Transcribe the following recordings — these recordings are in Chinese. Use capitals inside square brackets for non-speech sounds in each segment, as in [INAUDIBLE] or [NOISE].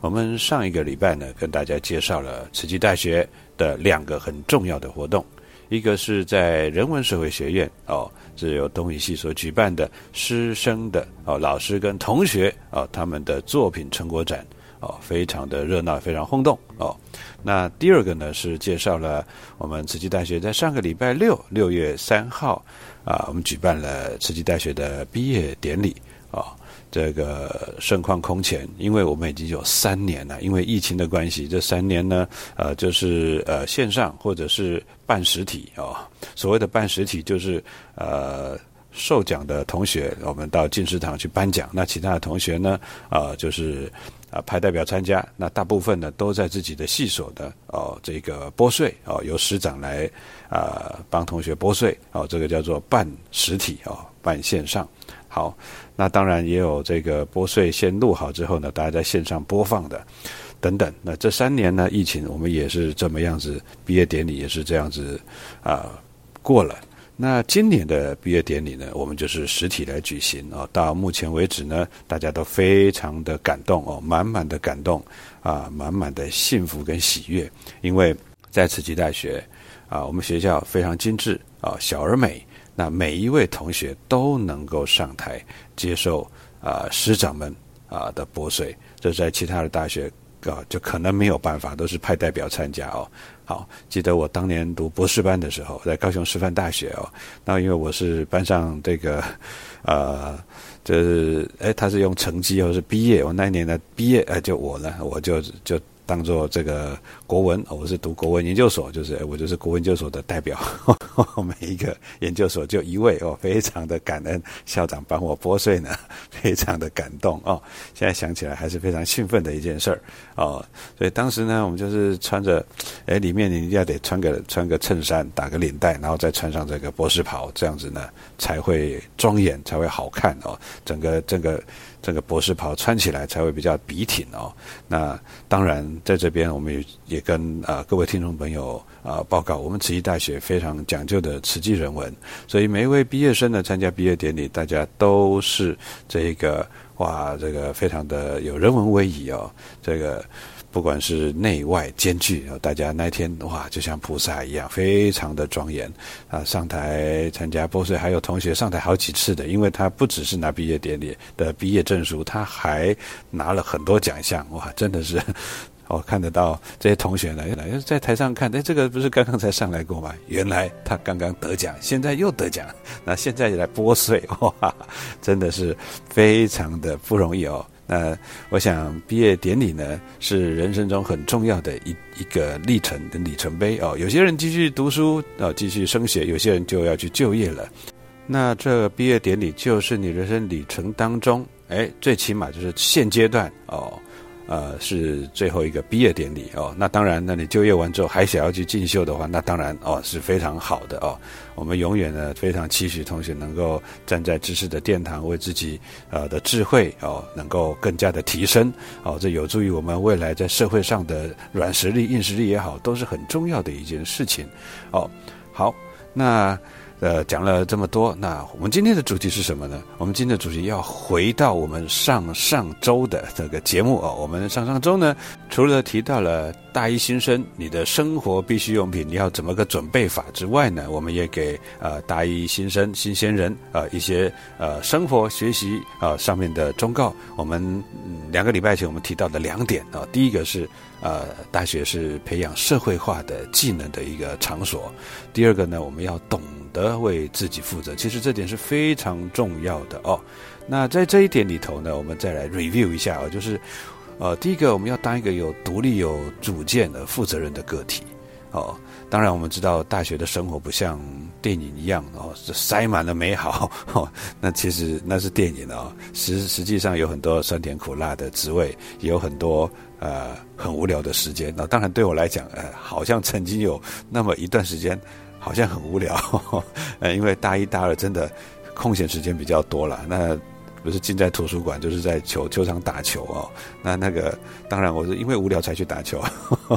我们上一个礼拜呢，跟大家介绍了慈济大学的两个很重要的活动，一个是在人文社会学院哦，是由东语系所举办的师生的哦老师跟同学哦他们的作品成果展哦，非常的热闹，非常轰动哦。那第二个呢是介绍了我们慈济大学在上个礼拜六六月三号啊，我们举办了慈济大学的毕业典礼啊。这个盛况空前，因为我们已经有三年了，因为疫情的关系，这三年呢，呃，就是呃线上或者是办实体哦。所谓的办实体，就是呃受奖的同学，我们到进士堂去颁奖；那其他的同学呢，啊，就是啊派代表参加。那大部分呢都在自己的系所的哦这个拨税哦，由师长来啊帮同学拨税哦，这个叫做办实体哦，办线上。好，那当然也有这个播税先录好之后呢，大家在线上播放的，等等。那这三年呢，疫情我们也是这么样子，毕业典礼也是这样子啊过了。那今年的毕业典礼呢，我们就是实体来举行哦。到目前为止呢，大家都非常的感动哦，满满的感动啊，满满的幸福跟喜悦，因为在慈济大学啊，我们学校非常精致啊，小而美。那每一位同学都能够上台接受啊师长们啊的拨税，这在其他的大学啊就可能没有办法，都是派代表参加哦。好，记得我当年读博士班的时候，在高雄师范大学哦，那因为我是班上这个呃，就是哎他是用成绩或是毕业，我那一年的毕业哎就我呢，我就就。当做这个国文，我是读国文研究所，就是我就是国文研究所的代表。[LAUGHS] 每一个研究所就一位哦，非常的感恩校长帮我拨穗呢，非常的感动哦。现在想起来还是非常兴奋的一件事儿哦。所以当时呢，我们就是穿着，哎，里面你一定要得穿个穿个衬衫，打个领带，然后再穿上这个博士袍，这样子呢才会庄严，才会好看哦。整个整个。整个博士袍穿起来才会比较笔挺哦。那当然，在这边我们也也跟啊各位听众朋友啊报告，我们慈济大学非常讲究的慈济人文，所以每一位毕业生呢参加毕业典礼，大家都是这个哇，这个非常的有人文威仪哦，这个。不管是内外兼具，大家那天哇，就像菩萨一样，非常的庄严啊！上台参加博士，还有同学上台好几次的，因为他不只是拿毕业典礼的毕业证书，他还拿了很多奖项哇！真的是，哦看得到这些同学呢，来在台上看，哎，这个不是刚刚才上来过吗？原来他刚刚得奖，现在又得奖，那现在也来拨税 [LAUGHS] 哇，真的是非常的不容易哦。那我想毕业典礼呢，是人生中很重要的一一个历程的里程碑哦。有些人继续读书哦，继续升学；有些人就要去就业了。那这毕业典礼就是你人生里程当中，哎，最起码就是现阶段哦，呃，是最后一个毕业典礼哦。那当然，那你就业完之后还想要去进修的话，那当然哦是非常好的哦。我们永远呢非常期许同学能够站在知识的殿堂，为自己呃的智慧哦能够更加的提升哦，这有助于我们未来在社会上的软实力、硬实力也好，都是很重要的一件事情哦。好，那。呃，讲了这么多，那我们今天的主题是什么呢？我们今天的主题要回到我们上上周的这个节目啊。我们上上周呢，除了提到了大一新生你的生活必需用品你要怎么个准备法之外呢，我们也给呃大一新生新鲜人呃一些呃生活学习啊上面的忠告。我们两个礼拜前我们提到的两点啊，第一个是。呃，大学是培养社会化的技能的一个场所。第二个呢，我们要懂得为自己负责，其实这点是非常重要的哦。那在这一点里头呢，我们再来 review 一下啊，就是，呃，第一个我们要当一个有独立、有主见的负责任的个体哦。当然，我们知道大学的生活不像电影一样哦，塞满了美好。[LAUGHS] 那其实那是电影哦，实实际上有很多酸甜苦辣的滋味，也有很多。呃，很无聊的时间。那当然对我来讲，呃，好像曾经有那么一段时间，好像很无聊。[LAUGHS] 呃，因为大一、大二真的空闲时间比较多了。那不是进在图书馆，就是在球球场打球哦。那那个当然，我是因为无聊才去打球。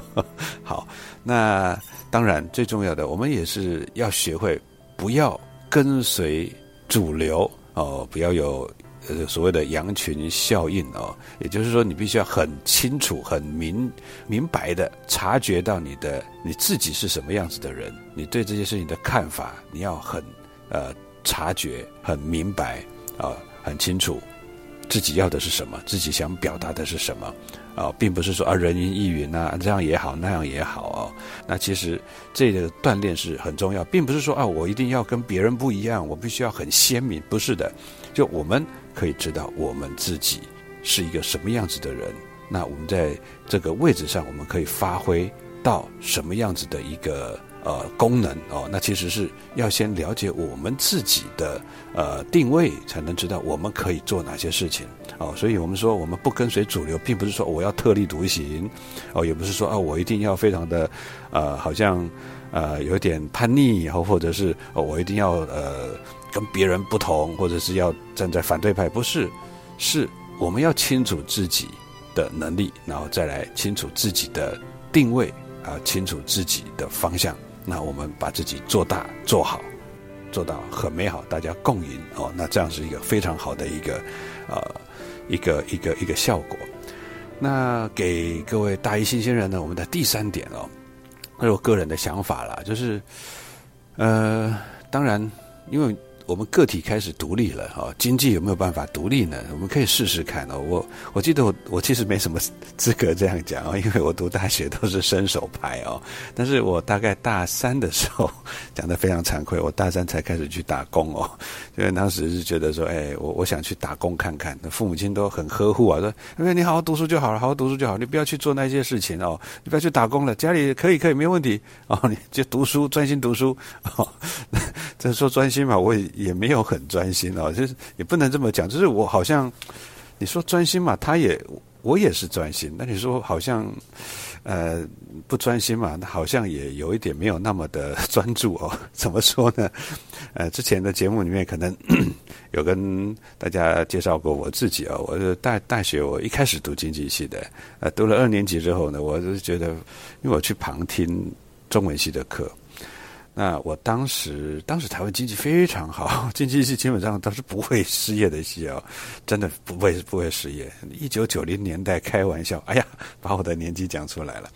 [LAUGHS] 好，那当然最重要的，我们也是要学会不要跟随主流哦，不要有。呃，所谓的羊群效应哦，也就是说，你必须要很清楚、很明明白的察觉到你的你自己是什么样子的人，你对这些事情的看法，你要很呃察觉、很明白啊，很清楚自己要的是什么，自己想表达的是什么啊，并不是说啊人云亦云啊，这样也好，那样也好哦。那其实这个锻炼是很重要，并不是说啊我一定要跟别人不一样，我必须要很鲜明，不是的，就我们。可以知道我们自己是一个什么样子的人，那我们在这个位置上，我们可以发挥到什么样子的一个呃功能哦？那其实是要先了解我们自己的呃定位，才能知道我们可以做哪些事情哦。所以我们说，我们不跟随主流，并不是说我要特立独行哦，也不是说啊我一定要非常的呃好像呃有点叛逆，然后或者是我一定要呃。跟别人不同，或者是要站在反对派，不是，是我们要清楚自己的能力，然后再来清楚自己的定位啊，清楚自己的方向。那我们把自己做大做好，做到很美好，大家共赢哦。那这样是一个非常好的一个呃一个一个一个效果。那给各位大一新鲜人呢，我们的第三点哦，那是我个人的想法啦，就是呃，当然因为。我们个体开始独立了，哈，经济有没有办法独立呢？我们可以试试看哦。我我记得我我其实没什么资格这样讲哦，[LAUGHS] 因为我读大学都是伸手牌哦。但是我大概大三的时候 [LAUGHS] 讲的非常惭愧，我大三才开始去打工哦，因为当时是觉得说，哎，我我想去打工看看。那父母亲都很呵护啊，说，因为你好好读书就好了，好好读书就好，你不要去做那些事情哦，你不要去打工了，家里可以可以没问题哦，你就读书专心读书哦。[LAUGHS] 这说专心嘛，我也也没有很专心哦，[LAUGHS] 就是也不能这么讲，就是我好像你说专心嘛，他也我也是专心，那你说好像呃不专心嘛，那好像也有一点没有那么的专注哦。[LAUGHS] 怎么说呢？呃，之前的节目里面可能 [COUGHS] 有跟大家介绍过我自己啊，我是大大学我一开始读经济系的，呃，读了二年级之后呢，我是觉得因为我去旁听中文系的课。那我当时，当时台湾经济非常好，[LAUGHS] 经济系基本上都是不会失业的系哦，真的不会不会失业。一九九零年代开玩笑，哎呀，把我的年纪讲出来了。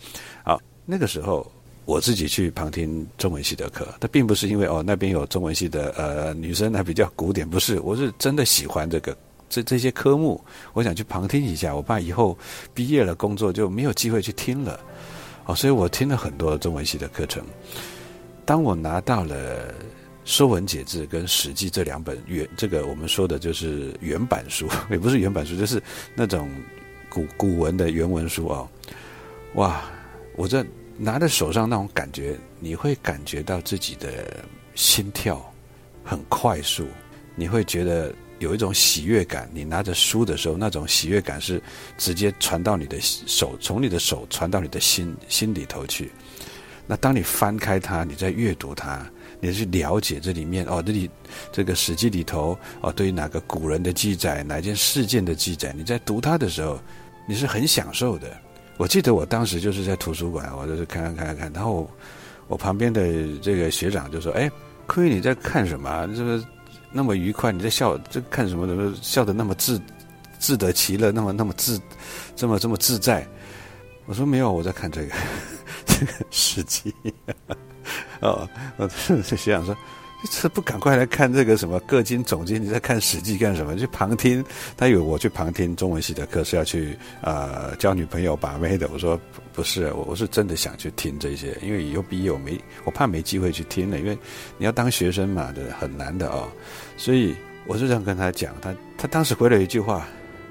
好，那个时候我自己去旁听中文系的课，但并不是因为哦那边有中文系的呃女生还比较古典，不是，我是真的喜欢这个这这些科目，我想去旁听一下，我怕以后毕业了工作就没有机会去听了，哦，所以我听了很多中文系的课程。当我拿到了《说文解字》跟《史记》这两本原，这个我们说的就是原版书，也不是原版书，就是那种古古文的原文书啊！哇，我这拿在手上那种感觉，你会感觉到自己的心跳很快速，你会觉得有一种喜悦感。你拿着书的时候，那种喜悦感是直接传到你的手，从你的手传到你的心心里头去。那当你翻开它，你在阅读它，你去了解这里面哦，这里这个史记里头哦，对于哪个古人的记载，哪件事件的记载，你在读它的时候，你是很享受的。我记得我当时就是在图书馆，我就是看看看看看，然后我旁边的这个学长就说：“哎，坤宇你在看什么？这个那么愉快，你在笑，这看什么？怎么笑得那么自自得其乐，那么那么自这么这么自在？”我说：“没有，我在看这个这个史记。”哦，我就想说。这不赶快来看这个什么各经总经？你在看《史记》干什么？去旁听？他以为我去旁听中文系的课是要去呃交女朋友把妹的。我说不是，我我是真的想去听这些，因为以后毕业我没我怕没机会去听了，因为你要当学生嘛，对，很难的哦。所以我就这样跟他讲，他他当时回了一句话，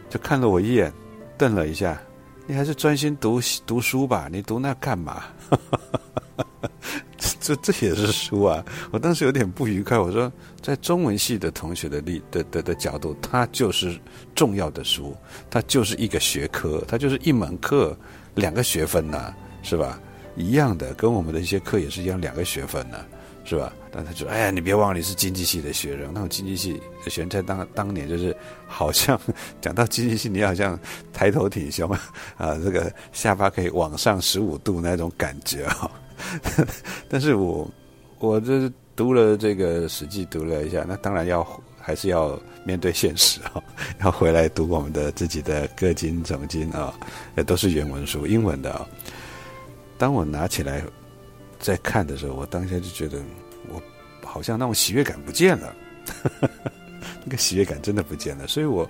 就看了我一眼，瞪了一下：“你还是专心读读书吧，你读那干嘛？” [LAUGHS] 这这也是书啊！我当时有点不愉快，我说，在中文系的同学的立的的的角度，它就是重要的书，它就是一个学科，它就是一门课，两个学分呐，是吧？一样的，跟我们的一些课也是一样，两个学分呢，是吧？但他就哎呀，你别忘了你是经济系的学生，那种经济系的学生当当年就是好像 [LAUGHS] 讲到经济系，你好像抬头挺胸啊，这个下巴可以往上十五度那种感觉啊。[LAUGHS] 但是我我这读了这个《史记》，读了一下，那当然要还是要面对现实啊，[LAUGHS] 要回来读我们的自己的各经总经啊，也都是原文书，英文的啊。当我拿起来在看的时候，我当下就觉得我好像那种喜悦感不见了，[LAUGHS] 那个喜悦感真的不见了，所以我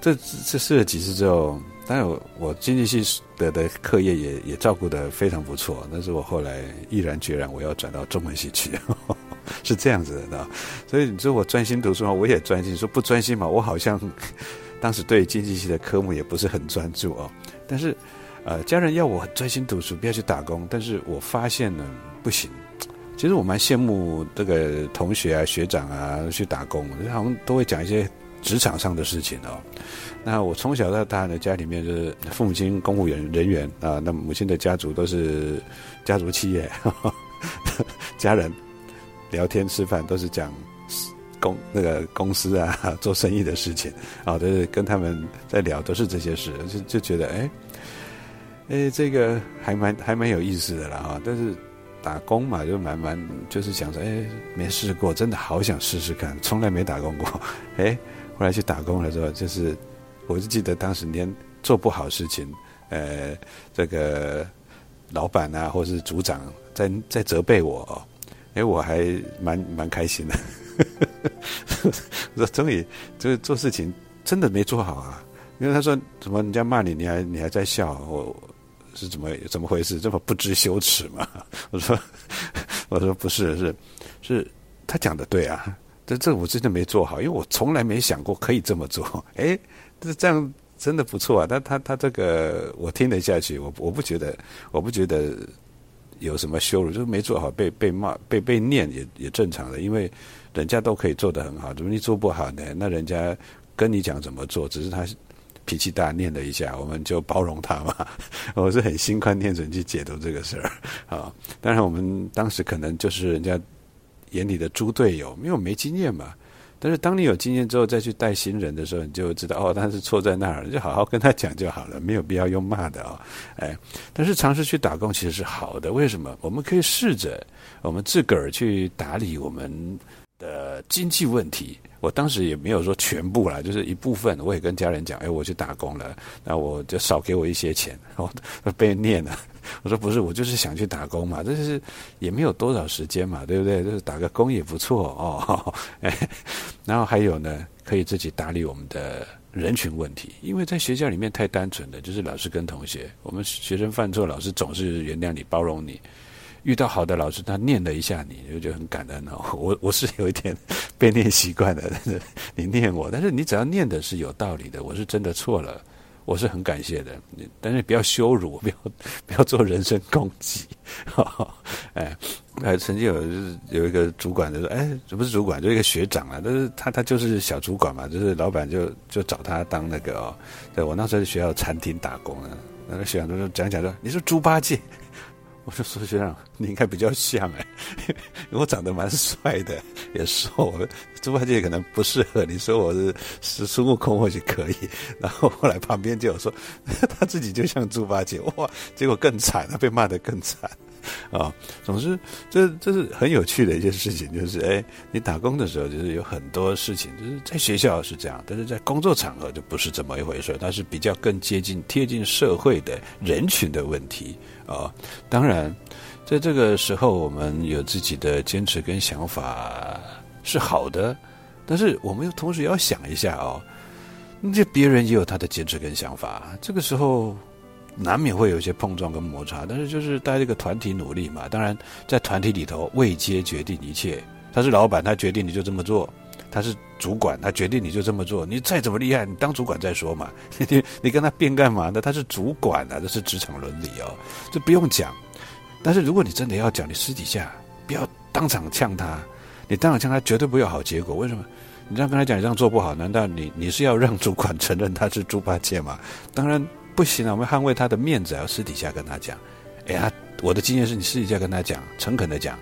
这这试了几次之后。当然，我经济系的的课业也也照顾的非常不错，但是我后来毅然决然我要转到中文系去，[LAUGHS] 是这样子的。所以你说我专心读书嘛，我也专心；说不专心嘛，我好像 [LAUGHS] 当时对经济系的科目也不是很专注哦。但是，呃，家人要我专心读书，不要去打工。但是我发现呢，不行。其实我蛮羡慕这个同学啊、学长啊去打工，好像都会讲一些职场上的事情哦。那我从小到大呢，家里面就是父母亲公务员人员啊，那母亲的家族都是家族企业，[LAUGHS] 家人聊天吃饭都是讲公那个公司啊做生意的事情啊，都是跟他们在聊，都是这些事，就就觉得哎哎这个还蛮还蛮有意思的啦啊。但是打工嘛，就蛮蛮就是想说哎没试过，真的好想试试看，从来没打工过，哎后来去打工了之后就是。我就记得当时连做不好事情，呃，这个老板啊，或者是组长在在责备我，哦哎，我还蛮蛮开心的。我 [LAUGHS] 说终于就是做事情真的没做好啊，因为他说怎么人家骂你，你还你还在笑，我是怎么怎么回事？这么不知羞耻吗？[LAUGHS] 我说 [LAUGHS] 我说不是，是是他讲的对啊，这这我真的没做好，因为我从来没想过可以这么做，[LAUGHS] 哎。这这样真的不错啊！但他他这个我听得下去，我我不觉得我不觉得有什么羞辱，就是没做好被被骂被被念也也正常的，因为人家都可以做得很好，怎么你做不好呢？那人家跟你讲怎么做，只是他脾气大念了一下，我们就包容他嘛。[LAUGHS] 我是很心宽念准去解读这个事儿啊。当然我们当时可能就是人家眼里的猪队友，因为我没经验嘛。但是当你有经验之后再去带新人的时候，你就知道哦，他是错在那儿，就好好跟他讲就好了，没有必要用骂的哦，哎，但是尝试去打工其实是好的，为什么？我们可以试着我们自个儿去打理我们的经济问题。我当时也没有说全部啦，就是一部分，我也跟家人讲，哎，我去打工了，那我就少给我一些钱，[LAUGHS] 然后被念了。[LAUGHS] 我说不是，我就是想去打工嘛，这是也没有多少时间嘛，对不对？就是打个工也不错哦。[LAUGHS] 哎，然后还有呢，可以自己打理我们的人群问题，因为在学校里面太单纯了，就是老师跟同学，我们学生犯错，老师总是原谅你、包容你。遇到好的老师，他念了一下你，就觉得很感恩哦。[LAUGHS] 我我是有一点 [LAUGHS] 被念习惯的，但 [LAUGHS] 是你念我，但是你只要念的是有道理的，我是真的错了。我是很感谢的，但是不要羞辱，不要不要做人身攻击，哎，曾经有有一个主管就说，哎，不是主管，就一个学长啊，但是他他就是小主管嘛，就是老板就就找他当那个哦，对我那时候在学校餐厅打工啊，那个学长就说讲讲说，你是猪八戒。我就说学长，[LAUGHS] 你应该比较像哎，因 [LAUGHS] 为我长得蛮帅的，也瘦。猪八戒可能不适合，你说我是是孙悟空或许可以。[LAUGHS] 然后后来旁边就有说，他自己就像猪八戒，哇，结果更惨了，被骂得更惨 [LAUGHS] 啊。总之，这这是很有趣的一件事情，就是哎，你打工的时候就是有很多事情，就是在学校是这样，但是在工作场合就不是这么一回事，它是比较更接近贴近社会的人群的问题。啊，当然，在这个时候，我们有自己的坚持跟想法是好的，但是我们又同时要想一下哦，这别人也有他的坚持跟想法，这个时候难免会有一些碰撞跟摩擦，但是就是大家一个团体努力嘛。当然，在团体里头，未接决定一切，他是老板，他决定你就这么做。他是主管，他决定你就这么做。你再怎么厉害，你当主管再说嘛。你 [LAUGHS] 你跟他辩干嘛呢？他是主管啊，这是职场伦理哦，这不用讲。但是如果你真的要讲，你私底下不要当场呛他。你当场呛他，绝对不会有好结果。为什么？你这样跟他讲，你这样做不好，难道你你是要让主管承认他是猪八戒吗？当然不行啊，我们捍卫他的面子，要私底下跟他讲。哎呀，我的经验是你私底下跟他讲，诚恳的讲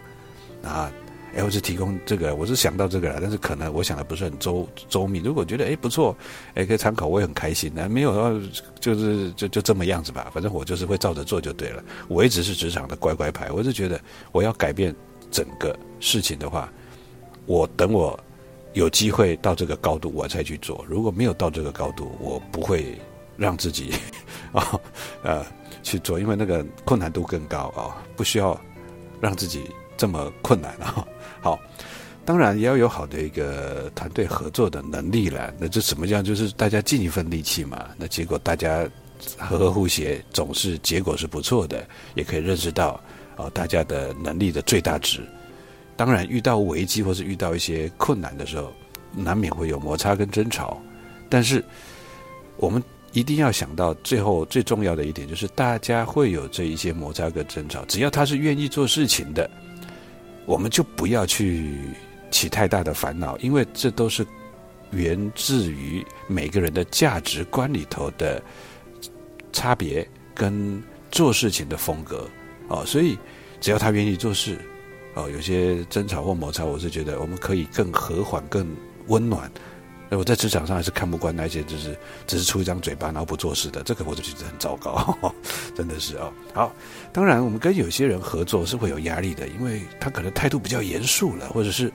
啊。哎，我是提供这个，我是想到这个了，但是可能我想的不是很周周密。如果觉得哎不错，哎可以参考，我也很开心。那没有的话，就是就就这么样子吧。反正我就是会照着做就对了。我一直是职场的乖乖牌。我是觉得我要改变整个事情的话，我等我有机会到这个高度，我才去做。如果没有到这个高度，我不会让自己啊呃去做，因为那个困难度更高啊，不需要让自己这么困难啊。好，当然也要有好的一个团队合作的能力了。那这什么样？就是大家尽一份力气嘛。那结果大家和和互协，总是结果是不错的。也可以认识到啊，大家的能力的最大值。当然，遇到危机或是遇到一些困难的时候，难免会有摩擦跟争吵。但是我们一定要想到，最后最重要的一点就是，大家会有这一些摩擦跟争吵，只要他是愿意做事情的。我们就不要去起太大的烦恼，因为这都是源自于每个人的价值观里头的差别跟做事情的风格哦，所以只要他愿意做事哦，有些争吵或摩擦，我是觉得我们可以更和缓、更温暖。我在职场上还是看不惯那些，就是只是出一张嘴巴然后不做事的，这个我就觉得很糟糕，真的是哦。好，当然我们跟有些人合作是会有压力的，因为他可能态度比较严肃了，或者是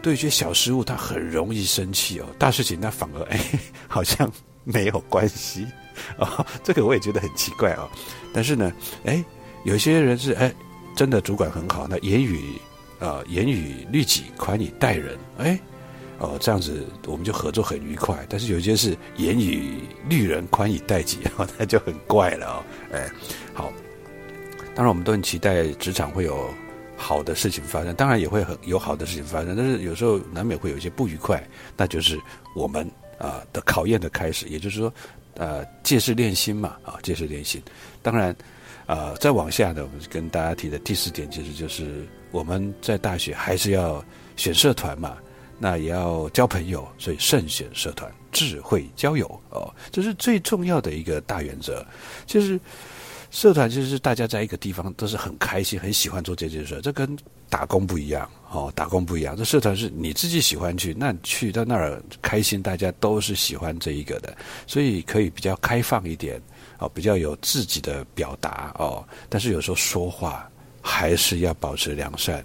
对一些小失误他很容易生气哦，大事情他反而 [LAUGHS] 哎好像没有关系哦，这个我也觉得很奇怪哦。但是呢，哎，有些人是哎真的主管很好，那言语啊严于律己，宽以待人，哎。哦，这样子我们就合作很愉快。但是有些是严以律人，宽以待己，[LAUGHS] 哦，那就很怪了哦。哎，好，当然我们都很期待职场会有好的事情发生，当然也会很有好的事情发生。但是有时候难免会有一些不愉快，那就是我们啊的考验的开始。也就是说，呃，借势练心嘛，啊，借势练心。当然，啊，再往下呢，我们跟大家提的第四点，其实就是我们在大学还是要选社团嘛。那也要交朋友，所以慎选社团，智慧交友哦，这是最重要的一个大原则。就是社团，就是大家在一个地方都是很开心、很喜欢做这件事，这跟打工不一样哦。打工不一样，这社团是你自己喜欢去，那去到那儿开心，大家都是喜欢这一个的，所以可以比较开放一点哦，比较有自己的表达哦。但是有时候说话还是要保持良善，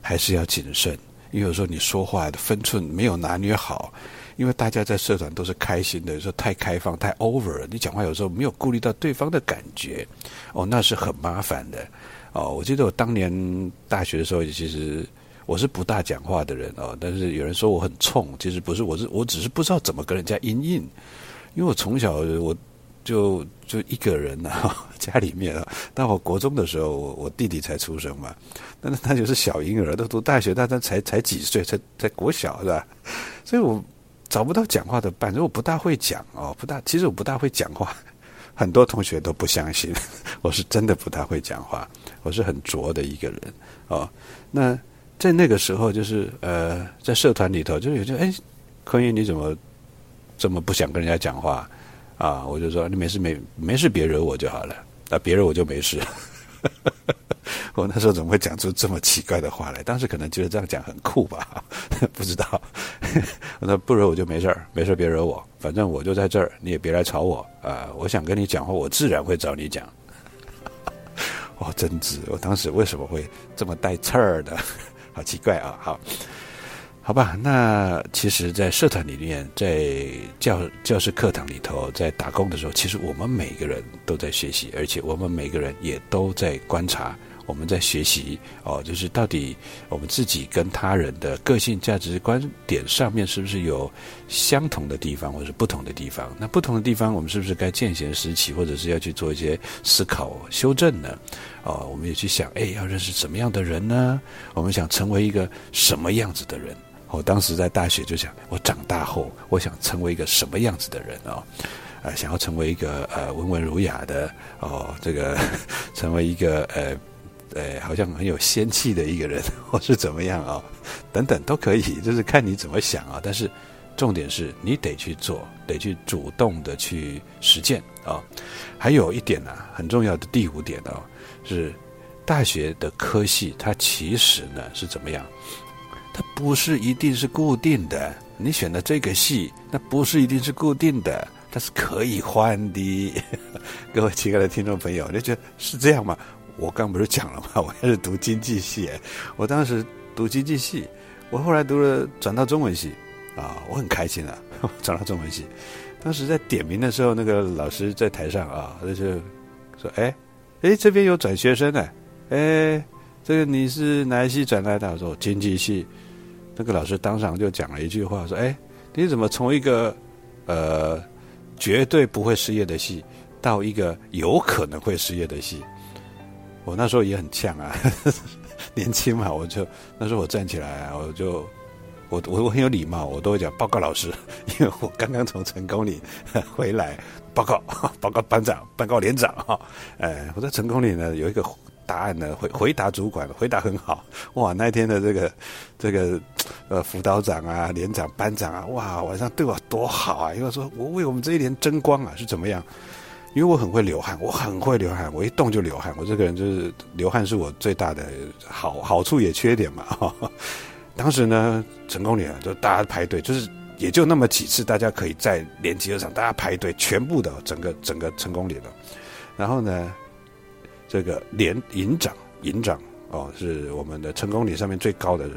还是要谨慎。有时候你说话的分寸没有拿捏好，因为大家在社团都是开心的，有时候太开放太 over，你讲话有时候没有顾虑到对方的感觉，哦，那是很麻烦的。哦，我记得我当年大学的时候，其实我是不大讲话的人哦，但是有人说我很冲，其实不是，我是我只是不知道怎么跟人家应应，因为我从小我。就就一个人呐，[LAUGHS] 家里面啊。但我国中的时候，我我弟弟才出生嘛，那那他就是小婴儿，都读大学，但他才才几岁，才才国小是吧？所以我找不到讲话的伴，我不大会讲哦，不大，其实我不大会讲话，很多同学都不相信，[LAUGHS] 我是真的不太会讲话，我是很拙的一个人哦。那在那个时候，就是呃，在社团里头，就是有些哎，坤玉你怎么这么不想跟人家讲话啊？我就说你没事没没事，别惹我就好了，那别惹我就没事。[LAUGHS] 我那时候怎么会讲出这么奇怪的话来？当时可能觉得这样讲很酷吧，[LAUGHS] 不知道。[LAUGHS] 我说不惹我就没事儿，没事别惹我，反正我就在这儿，你也别来吵我啊！我想跟你讲话，我自然会找你讲。哦，真挚！我当时为什么会这么带刺儿的？好奇怪啊！好，好吧。那其实，在社团里面，在教教室课堂里头，在打工的时候，其实我们每个人都在学习，而且我们每个人也都在观察。我们在学习哦，就是到底我们自己跟他人的个性、价值观点上面是不是有相同的地方，或者是不同的地方？那不同的地方，我们是不是该见贤思齐，或者是要去做一些思考、修正呢？哦，我们也去想，哎，要认识什么样的人呢？我们想成为一个什么样子的人？我当时在大学就想，我长大后我想成为一个什么样子的人啊？呃，想要成为一个呃温文儒雅的哦，这个成为一个呃。呃，好像很有仙气的一个人，或是怎么样啊？等等都可以，就是看你怎么想啊。但是重点是你得去做，得去主动的去实践啊。还有一点呢，很重要的第五点哦，是大学的科系，它其实呢是怎么样？它不是一定是固定的。你选的这个系，那不是一定是固定的，它是可以换的。[LAUGHS] 各位亲爱的听众朋友，你觉得是这样吗？我刚不是讲了吗？[LAUGHS] 我还是读经济系，我当时读经济系，我后来读了转到中文系，啊，我很开心啊，[LAUGHS] 转到中文系。当时在点名的时候，那个老师在台上啊，他就说：“哎，哎，这边有转学生呢，哎，这个你是哪一系转来的？”我说：“经济系。”那个老师当场就讲了一句话，说：“哎，你怎么从一个呃绝对不会失业的系，到一个有可能会失业的系？”我那时候也很呛啊，[LAUGHS] 年轻嘛，我就那时候我站起来，我就我我我很有礼貌，我都会讲报告老师，[LAUGHS] 因为我刚刚从成功里 [LAUGHS] 回来，报告报告班长，报告连长哈，哎，我在成功里呢有一个答案呢回回答主管，回答很好，哇，那天的这个这个呃辅导长啊、连长、班长啊，哇，晚上对我多好啊，因为说我为我们这一年争光啊，是怎么样？因为我很会流汗，我很会流汗，我一动就流汗。我这个人就是流汗是我最大的好好处也缺点嘛。[LAUGHS] 当时呢，成功里就大家排队，就是也就那么几次，大家可以在连集合场，大家排队，全部的整个整个成功里了。然后呢，这个连营长营长哦，是我们的成功率上面最高的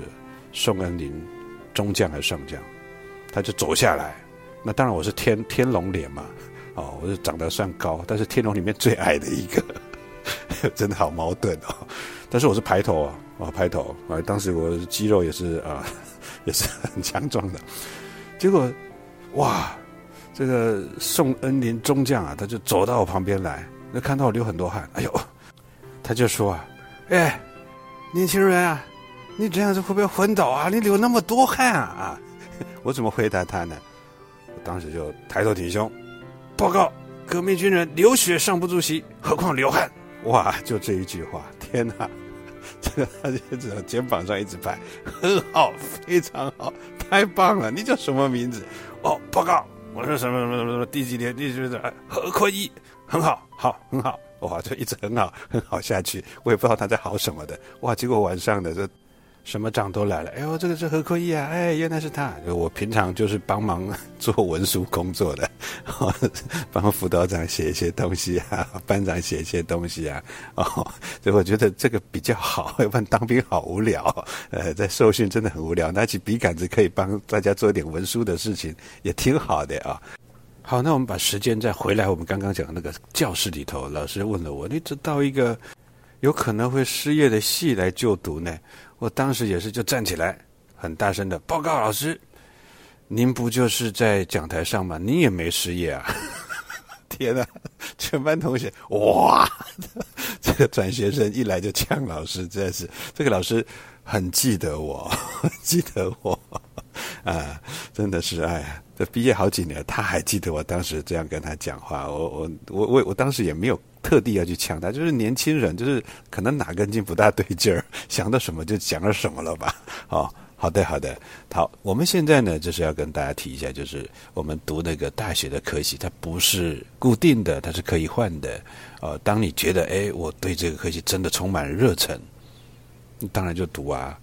宋恩林中将还是上将，他就走下来。那当然我是天天龙脸嘛。[LAUGHS] 哦，我是长得算高，但是天龙里面最矮的一个，[LAUGHS] 真的好矛盾哦。但是我是排头啊，啊排头啊，当时我肌肉也是啊，[LAUGHS] 也是很强壮的。结果，哇，这个宋恩林中将啊，他就走到我旁边来，那看到我流很多汗，哎呦，他就说啊，哎，年轻人啊，你这样子会不会昏倒啊？你流那么多汗啊？[LAUGHS] 我怎么回答他呢？我当时就抬头挺胸。报告，革命军人流血上不足惜，何况流汗？哇，就这一句话，天哪！[LAUGHS] 这个他就肩膀上一直拍，很好，非常好，太棒了！你叫什么名字？哦，报告，我说什么什么什么什么第几天？第几年？何坤义，很好，好，很好。哇，[LAUGHS] 就一直很好，[LAUGHS] 很好下去。我也不知道他在好什么的。哇，结果晚上的这。什么账都来了，哎呦，这个是何坤义啊，哎，原来是他。我平常就是帮忙 [LAUGHS] 做文书工作的，帮辅导长写一些东西啊，班长写一些东西啊，哦，所以我觉得这个比较好，要不然当兵好无聊，呃，在受训真的很无聊，拿起笔杆子可以帮大家做一点文书的事情，也挺好的啊。好，那我们把时间再回来，我们刚刚讲的那个教室里头，老师问了我，你知道一个有可能会失业的系来就读呢？我当时也是就站起来，很大声的报告老师：“您不就是在讲台上吗？您也没失业啊！” [LAUGHS] 天哪，全班同学哇！这个转学生一来就呛老师，真是这个老师很记得我，[LAUGHS] 记得我。啊，[LAUGHS] 真的是哎呀，这毕业好几年，他还记得我当时这样跟他讲话。我我我我我当时也没有特地要去呛他，就是年轻人，就是可能哪根筋不大对劲儿，想到什么就讲了什么了吧？哦。好的，好的，好。我们现在呢，就是要跟大家提一下，就是我们读那个大学的科系，它不是固定的，它是可以换的。呃，当你觉得，哎，我对这个科系真的充满热忱，当然就读啊，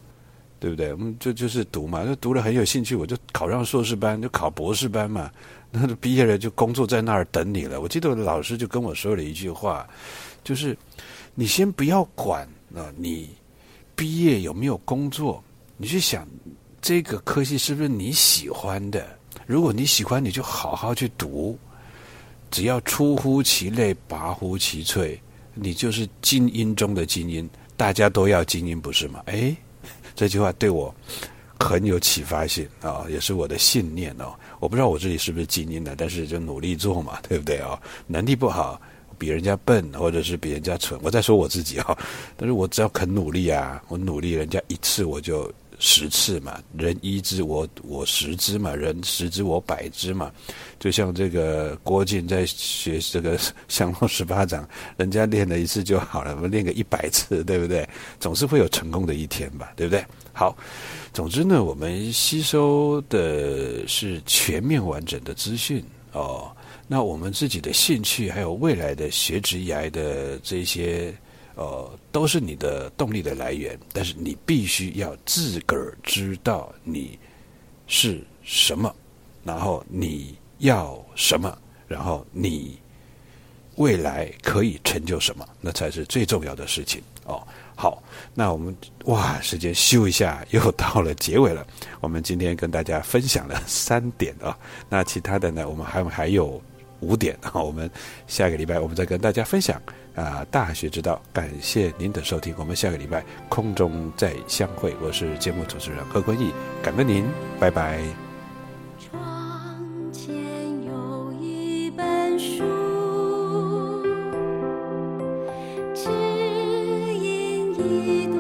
对不对？我们就就是读嘛，就读了很有兴趣，我就考上硕士班，就考博士班嘛。那毕业了就工作在那儿等你了。我记得我的老师就跟我说了一句话，就是你先不要管啊，你毕业有没有工作。你去想，这个科系是不是你喜欢的？如果你喜欢，你就好好去读。只要出乎其类，拔乎其萃，你就是精英中的精英。大家都要精英，不是吗？哎，[LAUGHS] 这句话对我很有启发性啊，也是我的信念哦。我不知道我自己是不是精英的，但是就努力做嘛，[LAUGHS] 对不对啊？能力不好，比人家笨，或者是比人家蠢，我在说我自己啊。但是我只要肯努力啊，我努力，人家一次我就。十次嘛，人一之我我十之嘛，人十之我百之嘛，就像这个郭靖在学这个 [LAUGHS] 降龙十八掌，人家练了一次就好了，我们练个一百次，对不对？总是会有成功的一天吧，对不对？好，总之呢，我们吸收的是全面完整的资讯哦，那我们自己的兴趣还有未来的学职涯的这些。呃，都是你的动力的来源，但是你必须要自个儿知道你是什么，然后你要什么，然后你未来可以成就什么，那才是最重要的事情哦。好，那我们哇，时间咻一下又到了结尾了。我们今天跟大家分享了三点啊，[LAUGHS] 那其他的呢，我们还还有五点啊，我们下个礼拜我们再跟大家分享。啊！大学之道，感谢您的收听，我们下个礼拜空中再相会。我是节目主持人何坤义，感恩您，拜拜。窗前有一本书，只因一。